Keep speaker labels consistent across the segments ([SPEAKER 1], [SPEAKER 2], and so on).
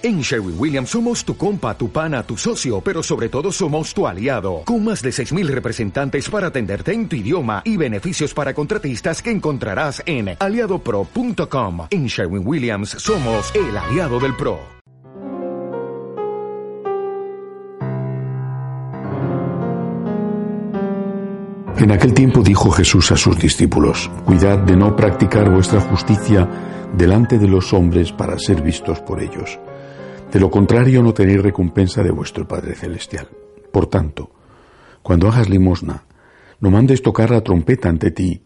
[SPEAKER 1] En Sherwin Williams somos tu compa, tu pana, tu socio, pero sobre todo somos tu aliado, con más de 6.000 representantes para atenderte en tu idioma y beneficios para contratistas que encontrarás en aliadopro.com. En Sherwin Williams somos el aliado del PRO.
[SPEAKER 2] En aquel tiempo dijo Jesús a sus discípulos, Cuidad de no practicar vuestra justicia delante de los hombres para ser vistos por ellos de lo contrario no tenéis recompensa de vuestro Padre Celestial. Por tanto, cuando hagas limosna, no mandes tocar la trompeta ante ti,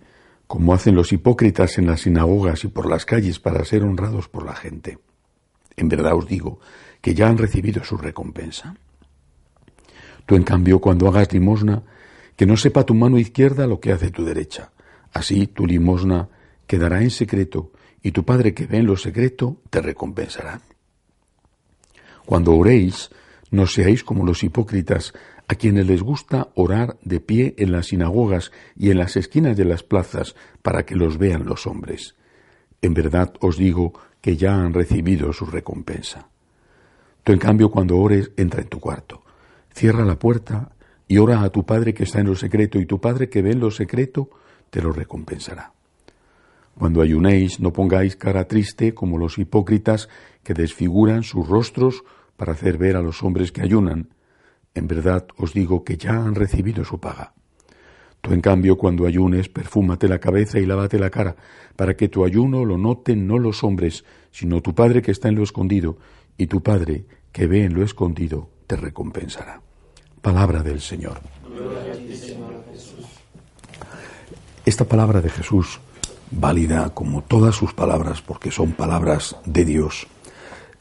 [SPEAKER 2] como hacen los hipócritas en las sinagogas y por las calles para ser honrados por la gente. En verdad os digo que ya han recibido su recompensa. Tú, en cambio, cuando hagas limosna, que no sepa tu mano izquierda lo que hace tu derecha. Así tu limosna quedará en secreto, y tu Padre que ve en lo secreto te recompensará. Cuando oréis, no seáis como los hipócritas, a quienes les gusta orar de pie en las sinagogas y en las esquinas de las plazas para que los vean los hombres. En verdad os digo que ya han recibido su recompensa. Tú, en cambio, cuando ores, entra en tu cuarto, cierra la puerta y ora a tu Padre que está en lo secreto, y tu Padre que ve en lo secreto te lo recompensará. Cuando ayunéis, no pongáis cara triste como los hipócritas que desfiguran sus rostros para hacer ver a los hombres que ayunan. En verdad os digo que ya han recibido su paga. Tú, en cambio, cuando ayunes, perfúmate la cabeza y lávate la cara, para que tu ayuno lo noten no los hombres, sino tu Padre que está en lo escondido, y tu Padre que ve en lo escondido te recompensará. Palabra del Señor. Esta palabra de Jesús válida como todas sus palabras, porque son palabras de Dios.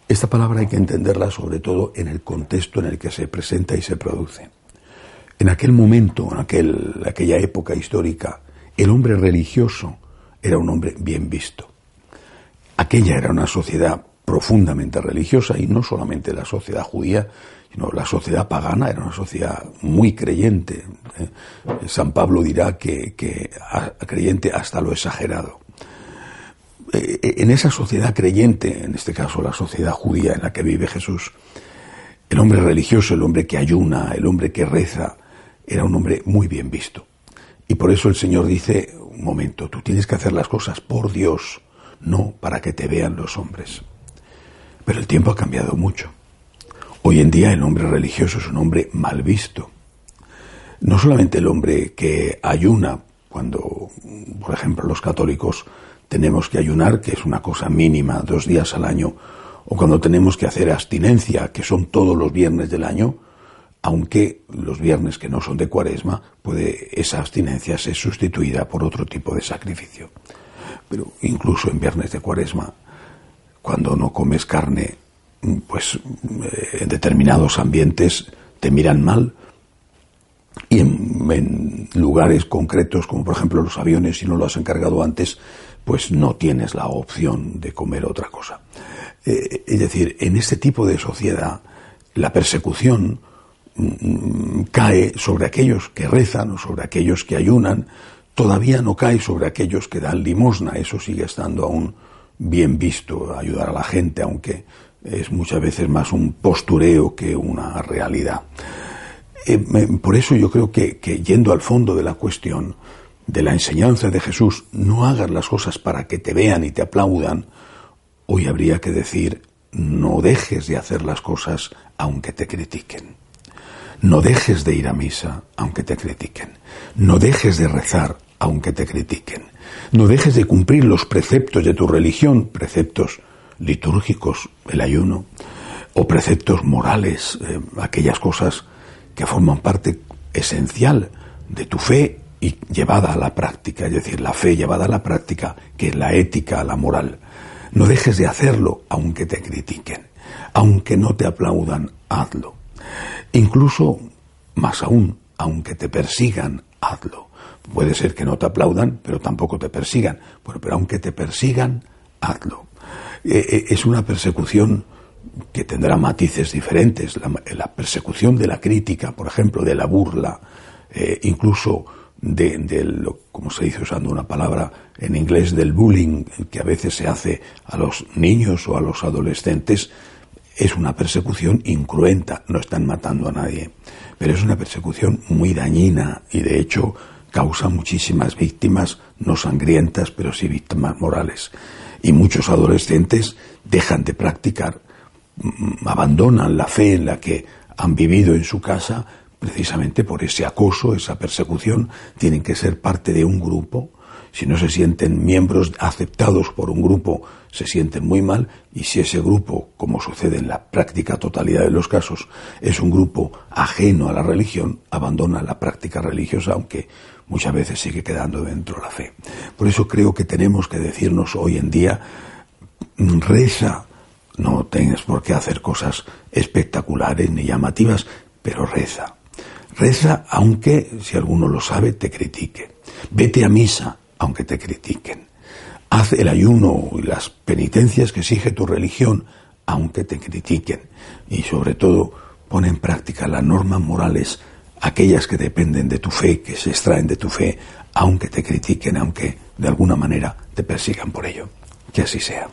[SPEAKER 2] Esta palabra hay que entenderla sobre todo en el contexto en el que se presenta y se produce. En aquel momento, en aquel, aquella época histórica, el hombre religioso era un hombre bien visto. Aquella era una sociedad profundamente religiosa y no solamente la sociedad judía, sino la sociedad pagana era una sociedad muy creyente. ¿eh? San Pablo dirá que, creyente hasta lo exagerado. Eh, en esa sociedad creyente, en este caso la sociedad judía en la que vive Jesús, el hombre religioso, el hombre que ayuna, el hombre que reza, era un hombre muy bien visto. Y por eso el Señor dice, un momento, tú tienes que hacer las cosas por Dios, no para que te vean los hombres. Pero el tiempo ha cambiado mucho. Hoy en día el hombre religioso es un hombre mal visto. No solamente el hombre que ayuna, cuando, por ejemplo, los católicos tenemos que ayunar, que es una cosa mínima, dos días al año, o cuando tenemos que hacer abstinencia, que son todos los viernes del año, aunque los viernes que no son de cuaresma, puede esa abstinencia ser sustituida por otro tipo de sacrificio. Pero incluso en viernes de cuaresma, cuando no comes carne, pues eh, en determinados ambientes te miran mal. Y en, lugares concretos como por ejemplo los aviones si no lo has encargado antes pues no tienes la opción de comer otra cosa. Eh, es decir en este tipo de sociedad la persecución mm, cae sobre aquellos que rezan o sobre aquellos que ayunan. Todavía no cae sobre aquellos que dan limosna. Eso sigue estando aún bien visto ayudar a la gente aunque es muchas veces más un postureo que una realidad. Eh, por eso yo creo que, yendo al fondo de la cuestión de la enseñanza de Jesús, no hagas las cosas para que te vean y te aplaudan, hoy habría que decir, no dejes de hacer las cosas aunque te critiquen. No dejes de ir a misa aunque te critiquen. No dejes de rezar aunque te critiquen. No dejes de cumplir los preceptos de tu religión, preceptos litúrgicos, el ayuno, o preceptos morales, eh, aquellas cosas que forman parte esencial de tu fe y llevada a la práctica, es decir, la fe llevada a la práctica, que es la ética, la moral. No dejes de hacerlo aunque te critiquen, aunque no te aplaudan, hazlo. Incluso, más aún, aunque te persigan, hazlo. Puede ser que no te aplaudan, pero tampoco te persigan. Bueno, pero aunque te persigan, hazlo. Eh, eh, es una persecución que tendrá matices diferentes. La, persecución de la crítica, por ejemplo, de la burla, eh, incluso de, lo, como se dice usando una palabra en inglés, del bullying que a veces se hace a los niños o a los adolescentes, es una persecución incruenta, no están matando a nadie, pero es una persecución muy dañina y de hecho causa muchísimas víctimas, no sangrientas, pero sí víctimas morales. Y muchos adolescentes dejan de practicar, mm, abandonan la fe en la que han vivido en su casa precisamente por ese acoso, esa persecución, tienen que ser parte de un grupo. Si no se sienten miembros aceptados por un grupo, se sienten muy mal y si ese grupo, como sucede en la práctica totalidad de los casos, es un grupo ajeno a la religión, abandona la práctica religiosa, aunque muchas veces sigue quedando dentro la fe. Por eso creo que tenemos que decirnos hoy en día, reza, no tienes por qué hacer cosas espectaculares ni llamativas, pero reza. Reza aunque, si alguno lo sabe, te critique. Vete a misa aunque te critiquen. Haz el ayuno y las penitencias que exige tu religión aunque te critiquen. Y sobre todo, pon en práctica las normas morales, aquellas que dependen de tu fe, que se extraen de tu fe, aunque te critiquen, aunque de alguna manera te persigan por ello. Que así sea.